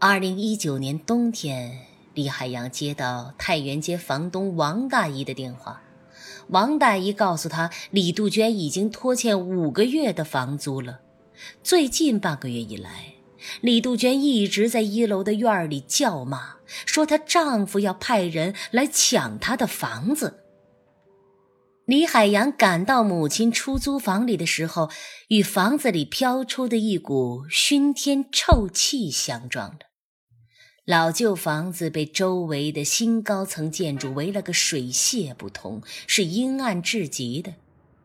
二零一九年冬天，李海洋接到太原街房东王大姨的电话。王大姨告诉他，李杜鹃已经拖欠五个月的房租了。最近半个月以来，李杜鹃一直在一楼的院里叫骂，说她丈夫要派人来抢她的房子。李海洋赶到母亲出租房里的时候，与房子里飘出的一股熏天臭气相撞了。老旧房子被周围的新高层建筑围了个水泄不通，是阴暗至极的。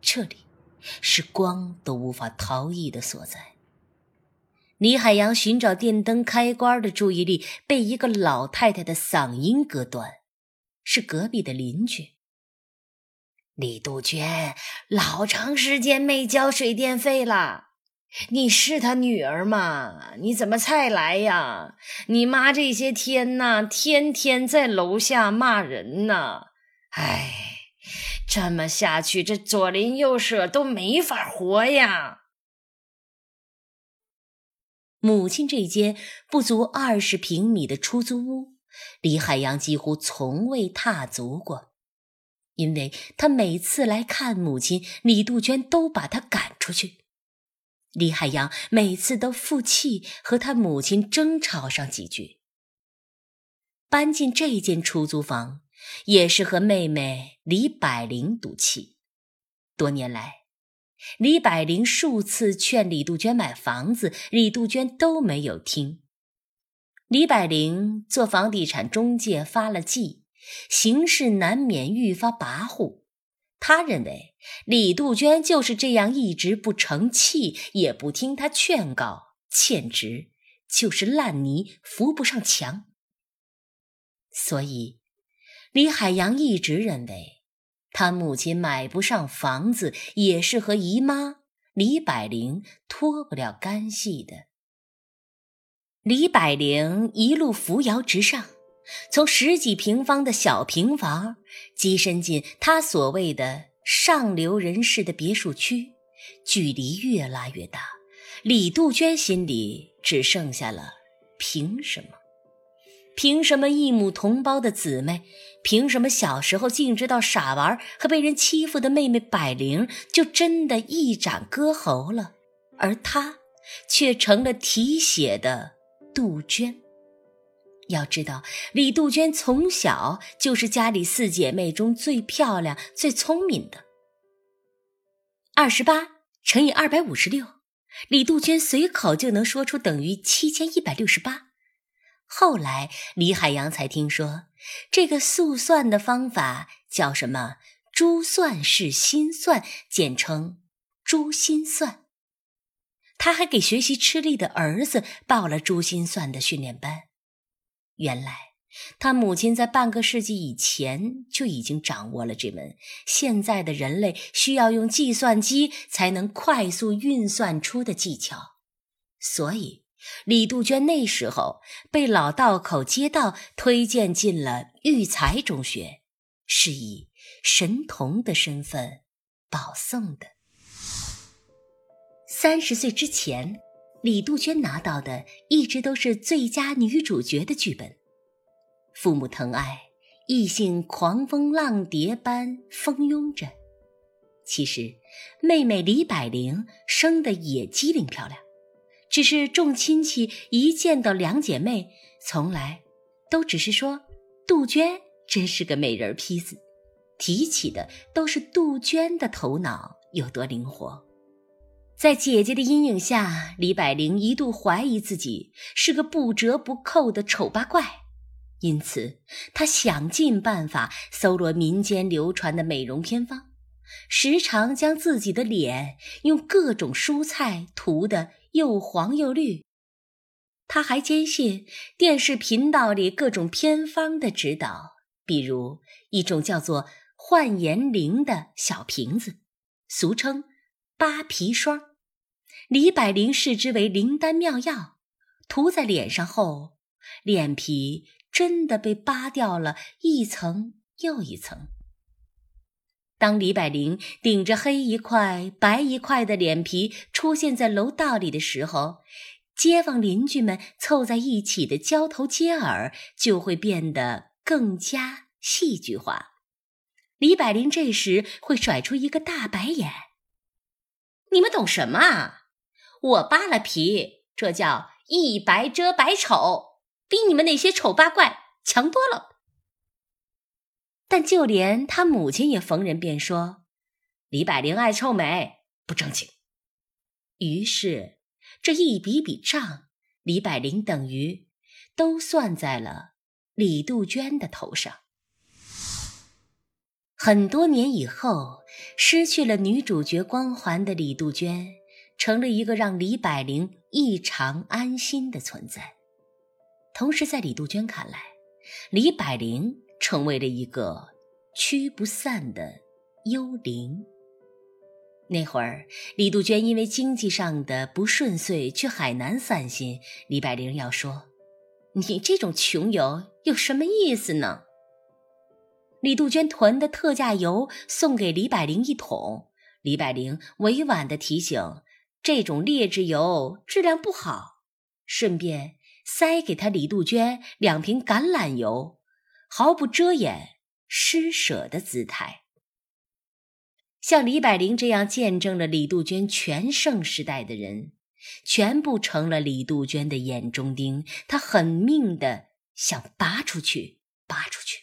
这里，是光都无法逃逸的所在。李海洋寻找电灯开关的注意力被一个老太太的嗓音隔断，是隔壁的邻居。李杜鹃，老长时间没交水电费了。你是他女儿吗？你怎么才来呀？你妈这些天呐，天天在楼下骂人呢。哎，这么下去，这左邻右舍都没法活呀。母亲这间不足二十平米的出租屋，李海洋几乎从未踏足过，因为他每次来看母亲，李杜鹃都把他赶出去。李海洋每次都负气和他母亲争吵上几句。搬进这间出租房，也是和妹妹李百灵赌气。多年来，李百灵数次劝李杜鹃买房子，李杜鹃都没有听。李百灵做房地产中介发了迹，行事难免愈发跋扈。他认为李杜鹃就是这样一直不成器，也不听他劝告，简直就是烂泥扶不上墙。所以，李海洋一直认为，他母亲买不上房子也是和姨妈李百灵脱不了干系的。李百灵一路扶摇直上。从十几平方的小平房跻身进他所谓的上流人士的别墅区，距离越拉越大。李杜鹃心里只剩下了凭什么？凭什么异母同胞的姊妹？凭什么小时候净知道傻玩和被人欺负的妹妹百灵就真的一展歌喉了，而她却成了提血的杜鹃？要知道，李杜鹃从小就是家里四姐妹中最漂亮、最聪明的。二十八乘以二百五十六，李杜鹃随口就能说出等于七千一百六十八。后来，李海洋才听说，这个速算的方法叫什么“珠算式心算”，简称“珠心算”。他还给学习吃力的儿子报了珠心算的训练班。原来，他母亲在半个世纪以前就已经掌握了这门现在的人类需要用计算机才能快速运算出的技巧。所以，李杜鹃那时候被老道口街道推荐进了育才中学，是以神童的身份保送的。三十岁之前。李杜鹃拿到的一直都是最佳女主角的剧本，父母疼爱，异性狂风浪蝶般蜂拥着。其实，妹妹李百灵生的也机灵漂亮，只是众亲戚一见到两姐妹，从来都只是说杜鹃真是个美人坯子，提起的都是杜鹃的头脑有多灵活。在姐姐的阴影下，李百灵一度怀疑自己是个不折不扣的丑八怪，因此她想尽办法搜罗民间流传的美容偏方，时常将自己的脸用各种蔬菜涂得又黄又绿。她还坚信电视频道里各种偏方的指导，比如一种叫做“焕颜灵”的小瓶子，俗称“扒皮霜”。李百灵视之为灵丹妙药，涂在脸上后，脸皮真的被扒掉了一层又一层。当李百灵顶着黑一块白一块的脸皮出现在楼道里的时候，街坊邻居们凑在一起的交头接耳就会变得更加戏剧化。李百灵这时会甩出一个大白眼：“你们懂什么啊？我扒了皮，这叫一白遮百丑，比你们那些丑八怪强多了。”但就连他母亲也逢人便说：“李百灵爱臭美，不正经。”于是，这一笔笔账，李百灵等于都算在了李杜鹃的头上。很多年以后，失去了女主角光环的李杜鹃，成了一个让李百灵异常安心的存在。同时，在李杜鹃看来，李百灵成为了一个驱不散的幽灵。那会儿，李杜鹃因为经济上的不顺遂去海南散心，李百灵要说：“你这种穷游有什么意思呢？”李杜鹃囤的特价油送给李百灵一桶，李百灵委婉的提醒：“这种劣质油质量不好。”顺便塞给他李杜鹃两瓶橄榄油，毫不遮掩施舍的姿态。像李百灵这样见证了李杜鹃全盛时代的人，全部成了李杜鹃的眼中钉。他狠命的想拔出去，拔出去。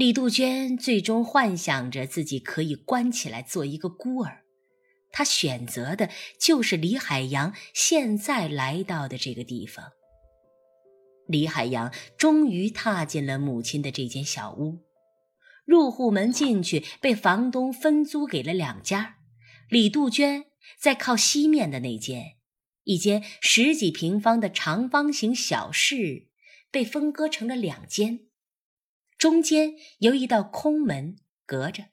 李杜鹃最终幻想着自己可以关起来做一个孤儿，她选择的就是李海洋现在来到的这个地方。李海洋终于踏进了母亲的这间小屋。入户门进去，被房东分租给了两家。李杜鹃在靠西面的那间，一间十几平方的长方形小室，被分割成了两间，中间由一道空门隔着。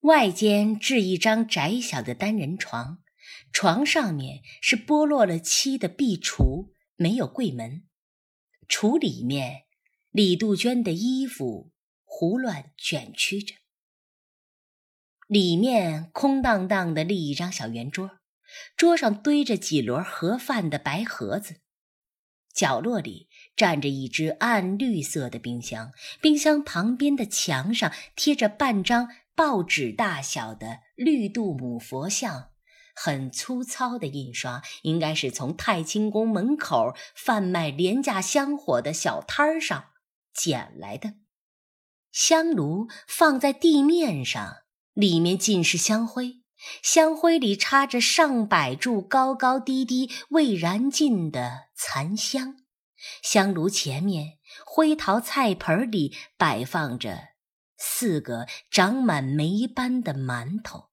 外间置一张窄小的单人床，床上面是剥落了漆的壁橱，没有柜门。橱里面，李杜鹃的衣服。胡乱卷曲着，里面空荡荡的立一张小圆桌，桌上堆着几摞盒饭的白盒子，角落里站着一只暗绿色的冰箱，冰箱旁边的墙上贴着半张报纸大小的绿度母佛像，很粗糙的印刷，应该是从太清宫门口贩卖廉价香火的小摊儿上捡来的。香炉放在地面上，里面尽是香灰，香灰里插着上百柱高高低低未燃尽的残香。香炉前面，灰陶菜盆里摆放着四个长满霉斑的馒头。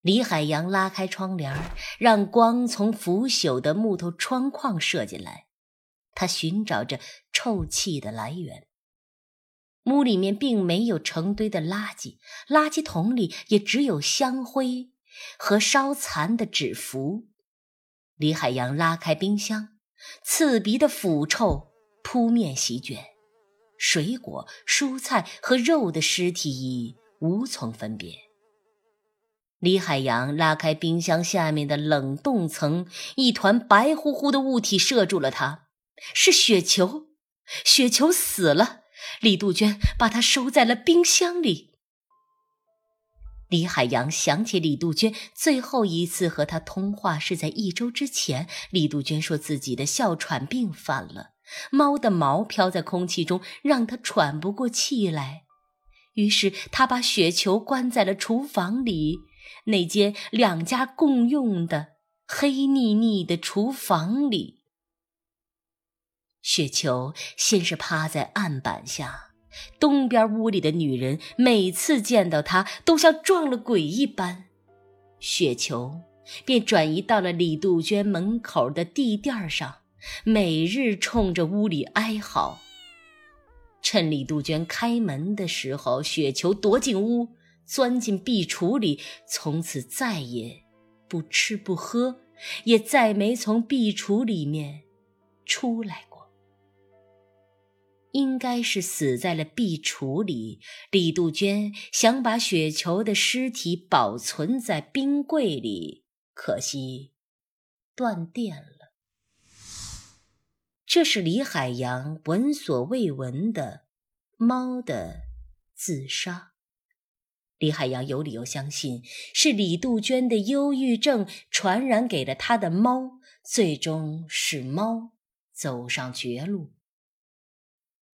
李海洋拉开窗帘，让光从腐朽的木头窗框射进来，他寻找着臭气的来源。屋里面并没有成堆的垃圾，垃圾桶里也只有香灰和烧残的纸符。李海洋拉开冰箱，刺鼻的腐臭扑面席卷，水果、蔬菜和肉的尸体已无从分别。李海洋拉开冰箱下面的冷冻层，一团白乎乎的物体射住了他，是雪球，雪球死了。李杜鹃把它收在了冰箱里。李海洋想起李杜鹃最后一次和他通话是在一周之前。李杜鹃说自己的哮喘病犯了，猫的毛飘在空气中，让他喘不过气来。于是他把雪球关在了厨房里，那间两家共用的黑腻腻的厨房里。雪球先是趴在案板下，东边屋里的女人每次见到他都像撞了鬼一般，雪球便转移到了李杜鹃门口的地垫上，每日冲着屋里哀嚎。趁李杜鹃开门的时候，雪球躲进屋，钻进壁橱里，从此再也不吃不喝，也再没从壁橱里面出来。应该是死在了壁橱里。李杜鹃想把雪球的尸体保存在冰柜里，可惜断电了。这是李海洋闻所未闻的猫的自杀。李海洋有理由相信，是李杜鹃的忧郁症传染给了他的猫，最终使猫走上绝路。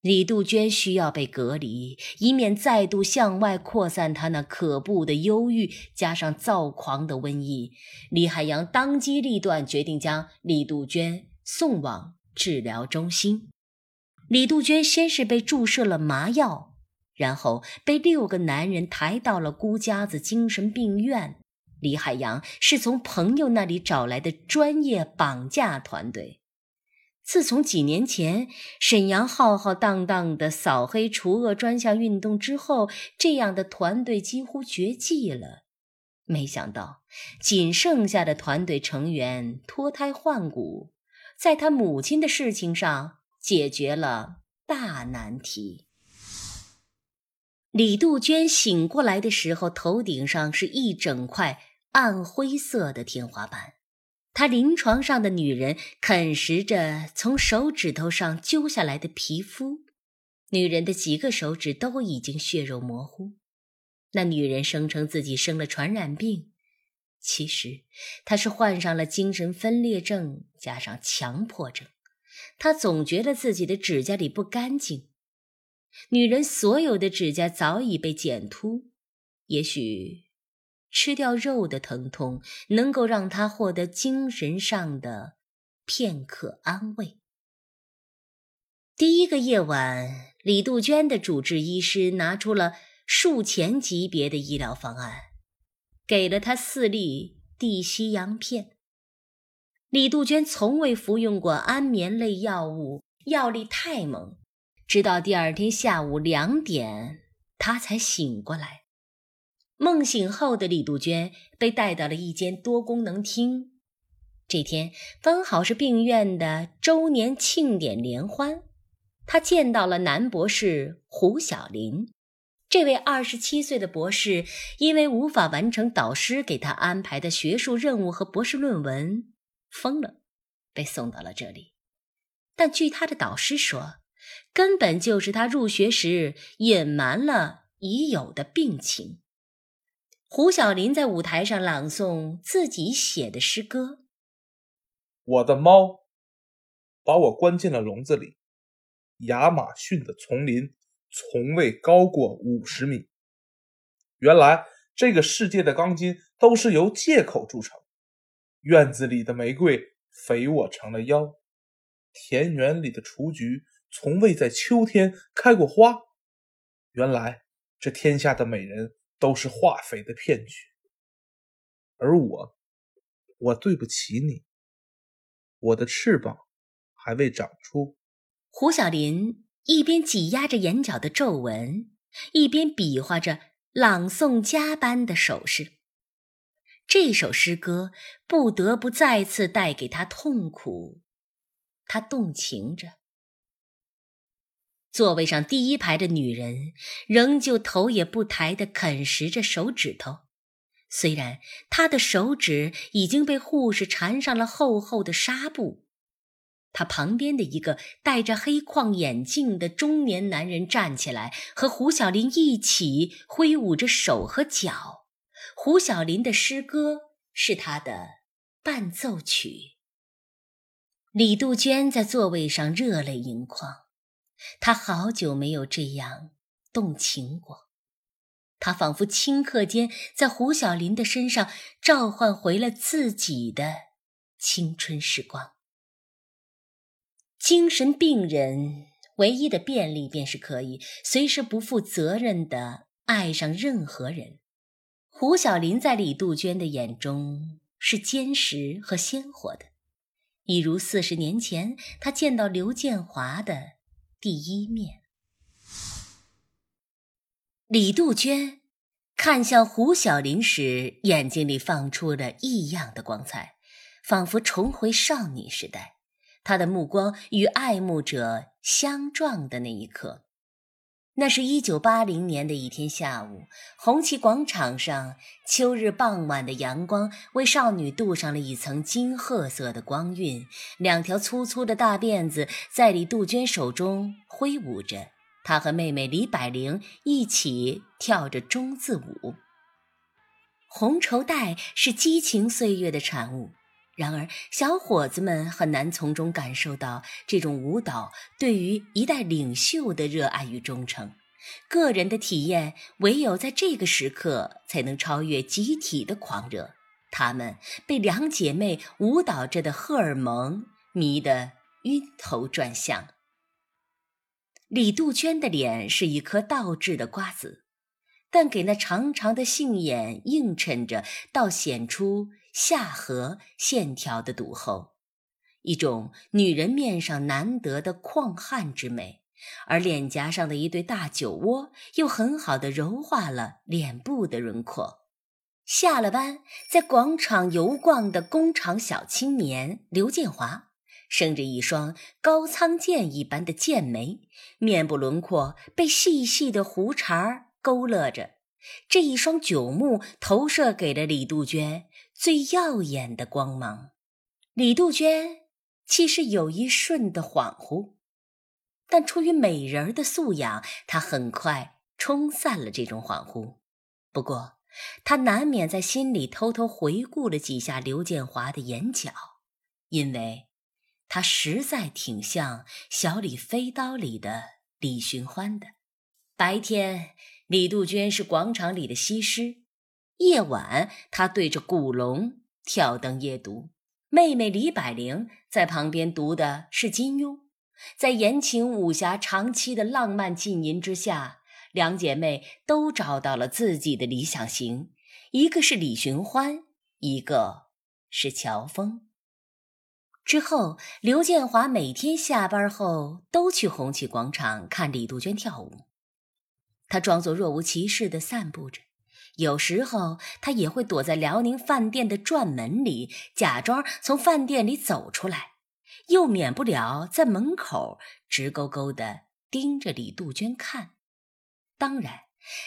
李杜鹃需要被隔离，以免再度向外扩散她那可怖的忧郁，加上躁狂的瘟疫。李海洋当机立断，决定将李杜鹃送往治疗中心。李杜鹃先是被注射了麻药，然后被六个男人抬到了孤家子精神病院。李海洋是从朋友那里找来的专业绑架团队。自从几年前沈阳浩浩荡荡的扫黑除恶专项运动之后，这样的团队几乎绝迹了。没想到，仅剩下的团队成员脱胎换骨，在他母亲的事情上解决了大难题。李杜鹃醒过来的时候，头顶上是一整块暗灰色的天花板。他临床上的女人啃食着从手指头上揪下来的皮肤，女人的几个手指都已经血肉模糊。那女人声称自己生了传染病，其实她是患上了精神分裂症加上强迫症。她总觉得自己的指甲里不干净。女人所有的指甲早已被剪秃，也许。吃掉肉的疼痛能够让他获得精神上的片刻安慰。第一个夜晚，李杜鹃的主治医师拿出了术前级别的医疗方案，给了他四粒地西洋片。李杜鹃从未服用过安眠类药物，药力太猛，直到第二天下午两点，他才醒过来。梦醒后的李杜鹃被带到了一间多功能厅。这天刚好是病院的周年庆典联欢，她见到了男博士胡小林。这位二十七岁的博士因为无法完成导师给他安排的学术任务和博士论文，疯了，被送到了这里。但据他的导师说，根本就是他入学时隐瞒了已有的病情。胡小林在舞台上朗诵自己写的诗歌：“我的猫把我关进了笼子里，亚马逊的丛林从未高过五十米。原来这个世界的钢筋都是由借口铸成。院子里的玫瑰肥我成了腰，田园里的雏菊从未在秋天开过花。原来这天下的美人。”都是化肥的骗局，而我，我对不起你。我的翅膀还未长出。胡小林一边挤压着眼角的皱纹，一边比划着朗诵家般的手势。这首诗歌不得不再次带给他痛苦，他动情着。座位上第一排的女人仍旧头也不抬地啃食着手指头，虽然她的手指已经被护士缠上了厚厚的纱布。她旁边的一个戴着黑框眼镜的中年男人站起来，和胡小林一起挥舞着手和脚。胡小林的诗歌是他的伴奏曲。李杜鹃在座位上热泪盈眶。他好久没有这样动情过，他仿佛顷刻间在胡小林的身上召唤回了自己的青春时光。精神病人唯一的便利便是可以随时不负责任的爱上任何人。胡小林在李杜鹃的眼中是坚实和鲜活的，一如四十年前他见到刘建华的。第一面，李杜鹃看向胡小林时，眼睛里放出了异样的光彩，仿佛重回少女时代。她的目光与爱慕者相撞的那一刻，那是一九八零年的一天下午，红旗广场上，秋日傍晚的阳光为少女镀上了一层金褐色的光晕。两条粗粗的大辫子在李杜鹃手中挥舞着，她和妹妹李百灵一起跳着中字舞。红绸带是激情岁月的产物。然而，小伙子们很难从中感受到这种舞蹈对于一代领袖的热爱与忠诚。个人的体验唯有在这个时刻才能超越集体的狂热。他们被两姐妹舞蹈着的荷尔蒙迷得晕头转向。李杜鹃的脸是一颗倒置的瓜子，但给那长长的杏眼映衬着，倒显出。下颌线条的笃厚，一种女人面上难得的旷汉之美，而脸颊上的一对大酒窝又很好的柔化了脸部的轮廓。下了班在广场游逛的工厂小青年刘建华，生着一双高仓健一般的剑眉，面部轮廓被细细的胡茬勾勒着，这一双九目投射给了李杜鹃。最耀眼的光芒，李杜鹃其实有一瞬的恍惚，但出于美人的素养，她很快冲散了这种恍惚。不过，她难免在心里偷偷回顾了几下刘建华的眼角，因为他实在挺像《小李飞刀》里的李寻欢的。白天，李杜鹃是广场里的西施。夜晚，他对着古龙挑灯夜读，妹妹李百灵在旁边读的是金庸。在言情武侠长期的浪漫浸淫之下，两姐妹都找到了自己的理想型，一个是李寻欢，一个是乔峰。之后，刘建华每天下班后都去红旗广场看李杜鹃跳舞，他装作若无其事地散步着。有时候，他也会躲在辽宁饭店的转门里，假装从饭店里走出来，又免不了在门口直勾勾地盯着李杜鹃看。当然，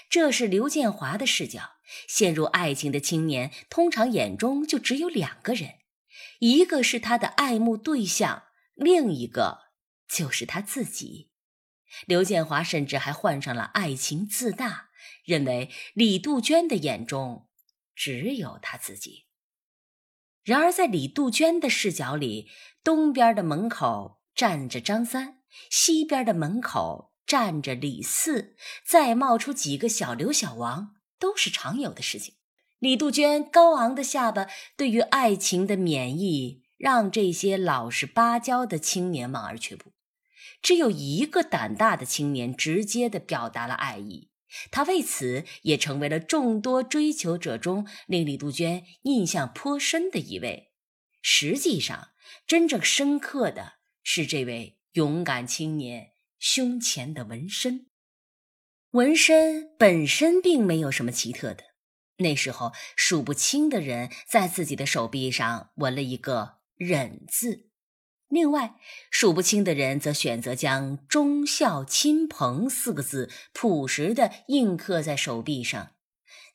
这是刘建华的视角。陷入爱情的青年，通常眼中就只有两个人，一个是他的爱慕对象，另一个就是他自己。刘建华甚至还患上了爱情自大。认为李杜鹃的眼中只有他自己。然而，在李杜鹃的视角里，东边的门口站着张三，西边的门口站着李四，再冒出几个小刘、小王，都是常有的事情。李杜鹃高昂的下巴对于爱情的免疫，让这些老实巴交的青年望而却步。只有一个胆大的青年，直接的表达了爱意。他为此也成为了众多追求者中令李杜鹃印象颇深的一位。实际上，真正深刻的是这位勇敢青年胸前的纹身。纹身本身并没有什么奇特的，那时候数不清的人在自己的手臂上纹了一个“忍”字。另外，数不清的人则选择将“忠孝亲朋”四个字朴实地印刻在手臂上。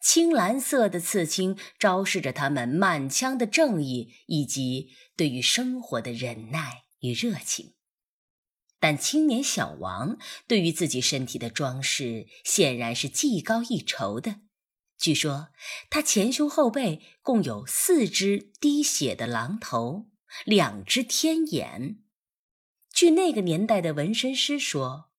青蓝色的刺青昭示着他们满腔的正义以及对于生活的忍耐与热情。但青年小王对于自己身体的装饰显然是技高一筹的。据说他前胸后背共有四只滴血的狼头。两只天眼，据那个年代的纹身师说，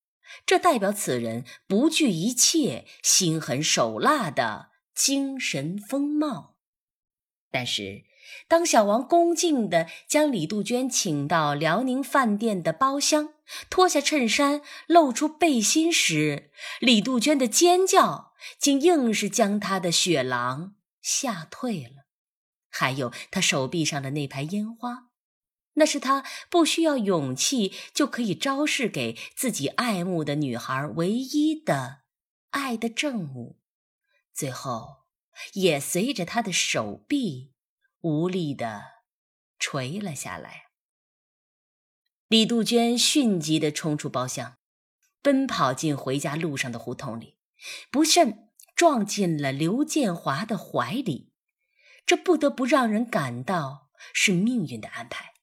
这代表此人不惧一切、心狠手辣的精神风貌。但是，当小王恭敬地将李杜鹃请到辽宁饭店的包厢，脱下衬衫露出背心时，李杜鹃的尖叫竟硬是将他的血狼吓退了。还有他手臂上的那排烟花，那是他不需要勇气就可以昭示给自己爱慕的女孩唯一的爱的证物，最后也随着他的手臂无力的垂了下来。李杜鹃迅疾的冲出包厢，奔跑进回家路上的胡同里，不慎撞进了刘建华的怀里。这不得不让人感到是命运的安排。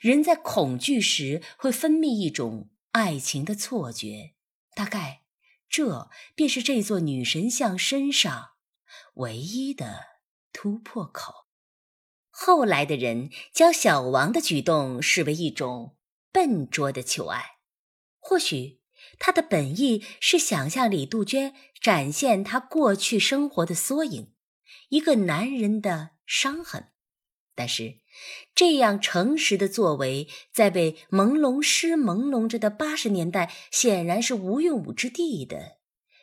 人在恐惧时会分泌一种爱情的错觉，大概这便是这座女神像身上唯一的突破口。后来的人将小王的举动视为一种笨拙的求爱，或许他的本意是想向李杜鹃展现他过去生活的缩影，一个男人的伤痕，但是。这样诚实的作为，在被朦胧诗朦胧着的八十年代，显然是无用武之地的。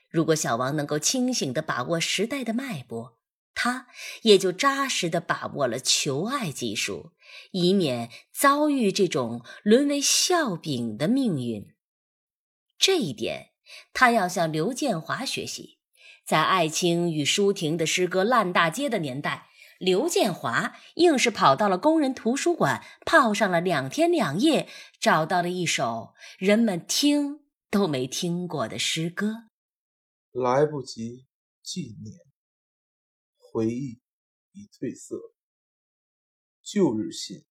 如果小王能够清醒地把握时代的脉搏，他也就扎实地把握了求爱技术，以免遭遇这种沦为笑柄的命运。这一点，他要向刘建华学习。在艾青与舒婷的诗歌烂大街的年代。刘建华硬是跑到了工人图书馆，泡上了两天两夜，找到了一首人们听都没听过的诗歌。来不及纪念，回忆已褪色，旧日信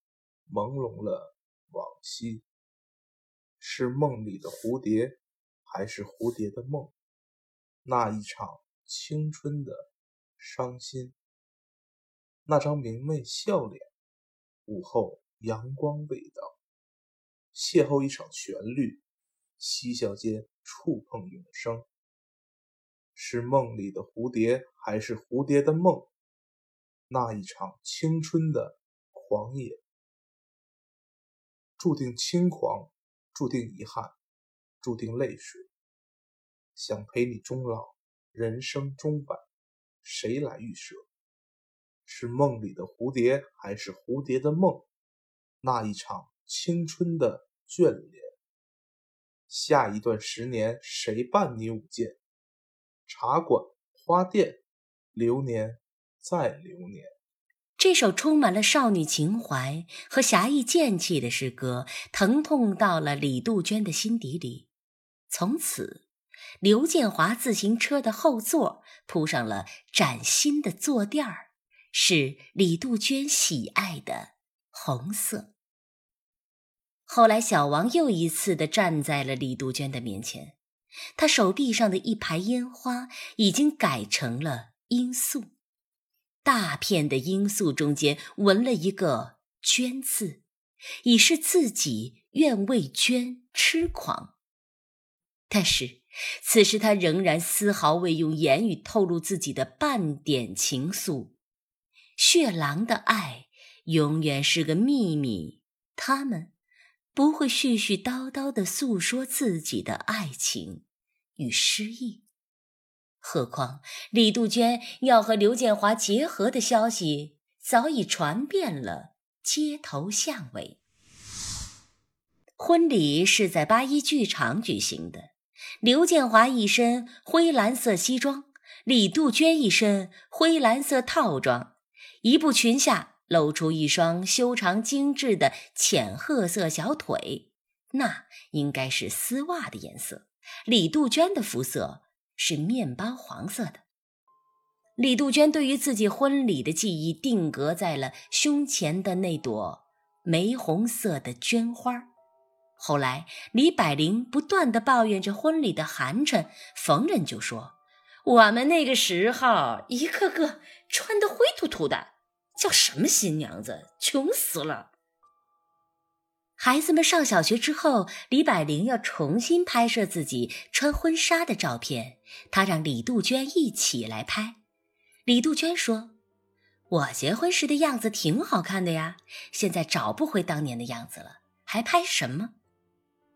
朦胧了往昔。是梦里的蝴蝶，还是蝴蝶的梦？那一场青春的伤心。那张明媚笑脸，午后阳光味道，邂逅一场旋律，嬉笑间触碰永生。是梦里的蝴蝶，还是蝴蝶的梦？那一场青春的狂野，注定轻狂，注定遗憾，注定泪水。想陪你终老，人生终百，谁来预设？是梦里的蝴蝶，还是蝴蝶的梦？那一场青春的眷恋，下一段十年，谁伴你舞剑？茶馆、花店，流年再流年。这首充满了少女情怀和侠义剑气的诗歌，疼痛到了李杜鹃的心底里。从此，刘建华自行车的后座铺上了崭新的坐垫儿。是李杜鹃喜爱的红色。后来，小王又一次的站在了李杜鹃的面前，他手臂上的一排烟花已经改成了罂粟，大片的罂粟中间纹了一个“娟”字，已是自己愿为娟痴狂。但是，此时他仍然丝毫未用言语透露自己的半点情愫。血狼的爱永远是个秘密，他们不会絮絮叨叨地诉说自己的爱情与失意。何况李杜鹃要和刘建华结合的消息早已传遍了街头巷尾。婚礼是在八一剧场举行的，刘建华一身灰蓝色西装，李杜鹃一身灰蓝色套装。一步裙下露出一双修长精致的浅褐色小腿，那应该是丝袜的颜色。李杜鹃的肤色是面包黄色的。李杜鹃对于自己婚礼的记忆定格在了胸前的那朵玫红色的绢花。后来，李百灵不断地抱怨着婚礼的寒碜，逢人就说：“我们那个时候，一个个穿得灰秃秃的。”叫什么新娘子，穷死了！孩子们上小学之后，李百灵要重新拍摄自己穿婚纱的照片，他让李杜鹃一起来拍。李杜鹃说：“我结婚时的样子挺好看的呀，现在找不回当年的样子了，还拍什么？”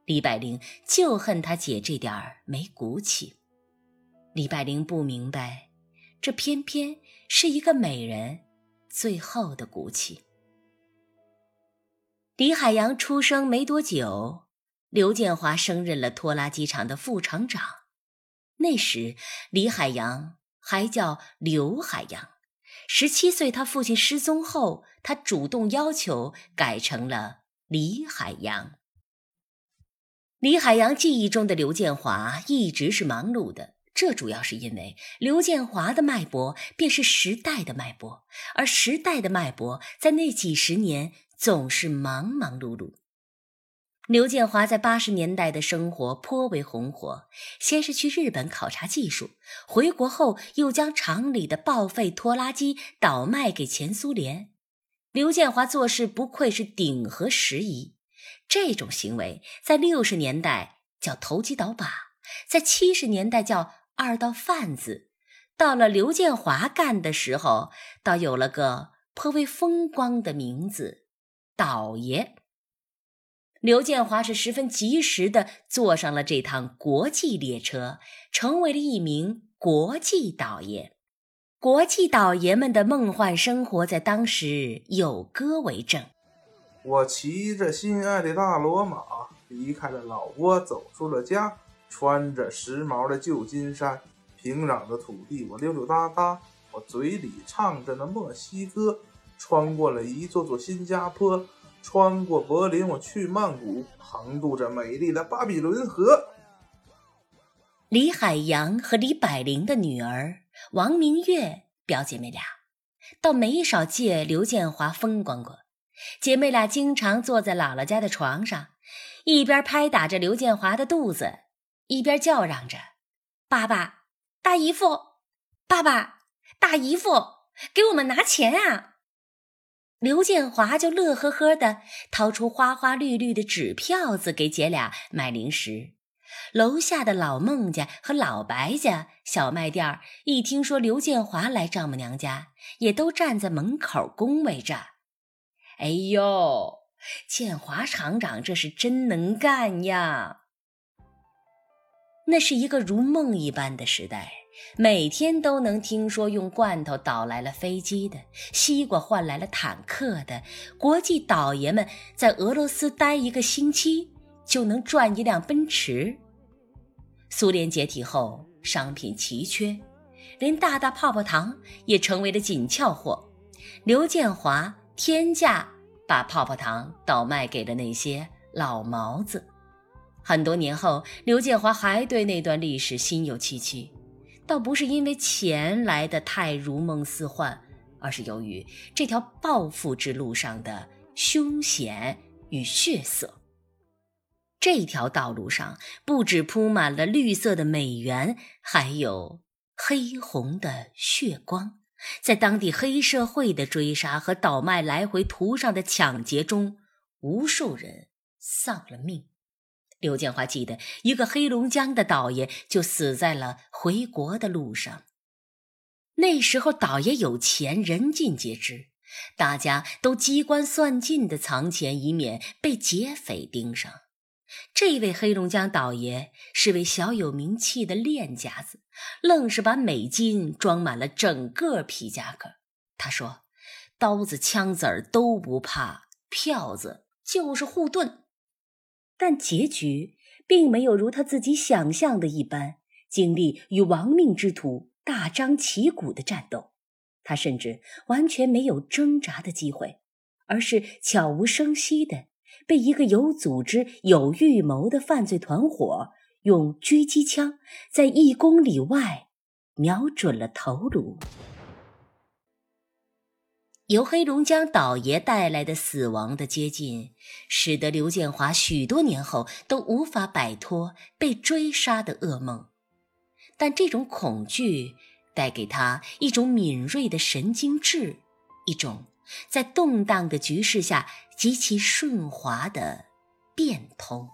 李百灵就恨他姐这点儿没骨气。李百灵不明白，这偏偏是一个美人。最后的骨气。李海洋出生没多久，刘建华升任了拖拉机厂的副厂长。那时，李海洋还叫刘海洋。十七岁，他父亲失踪后，他主动要求改成了李海洋。李海洋记忆中的刘建华一直是忙碌的，这主要是因为刘建华的脉搏便是时代的脉搏，而时代的脉搏在那几十年总是忙忙碌碌。刘建华在八十年代的生活颇为红火，先是去日本考察技术，回国后又将厂里的报废拖拉机倒卖给前苏联。刘建华做事不愧是鼎和时宜。这种行为在六十年代叫投机倒把，在七十年代叫二道贩子，到了刘建华干的时候，倒有了个颇为风光的名字——倒爷。刘建华是十分及时的坐上了这趟国际列车，成为了一名国际倒爷。国际倒爷们的梦幻生活在当时有歌为证。我骑着心爱的大罗马，离开了老窝，走出了家，穿着时髦的旧金山，平壤的土地，我溜溜达达，我嘴里唱着那墨西哥，穿过了一座座新加坡，穿过柏林，我去曼谷，横渡着美丽的巴比伦河。李海洋和李百灵的女儿王明月表姐妹俩，倒没少借刘建华风光过。姐妹俩经常坐在姥姥家的床上，一边拍打着刘建华的肚子，一边叫嚷着：“爸爸，大姨夫，爸爸，大姨夫，给我们拿钱啊！”刘建华就乐呵呵的掏出花花绿绿的纸票子给姐俩买零食。楼下的老孟家和老白家小卖店一听说刘建华来丈母娘家，也都站在门口恭维着。哎呦，建华厂长这是真能干呀！那是一个如梦一般的时代，每天都能听说用罐头倒来了飞机的，西瓜换来了坦克的，国际倒爷们在俄罗斯待一个星期就能赚一辆奔驰。苏联解体后，商品奇缺，连大大泡泡糖也成为了紧俏货。刘建华。天价把泡泡糖倒卖给了那些老毛子。很多年后，刘建华还对那段历史心有戚戚，倒不是因为钱来的太如梦似幻，而是由于这条暴富之路上的凶险与血色。这条道路上不止铺满了绿色的美元，还有黑红的血光。在当地黑社会的追杀和倒卖来回途上的抢劫中，无数人丧了命。刘建华记得，一个黑龙江的倒爷就死在了回国的路上。那时候倒爷有钱，人尽皆知，大家都机关算尽的藏钱，以免被劫匪盯上。这位黑龙江倒爷是位小有名气的练家子，愣是把美金装满了整个皮夹克。他说：“刀子枪子儿都不怕，票子就是护盾。”但结局并没有如他自己想象的一般，经历与亡命之徒大张旗鼓的战斗。他甚至完全没有挣扎的机会，而是悄无声息的。被一个有组织、有预谋的犯罪团伙用狙击枪在一公里外瞄准了头颅。由黑龙江倒爷带来的死亡的接近，使得刘建华许多年后都无法摆脱被追杀的噩梦。但这种恐惧带给他一种敏锐的神经质，一种。在动荡的局势下极其顺滑的变通。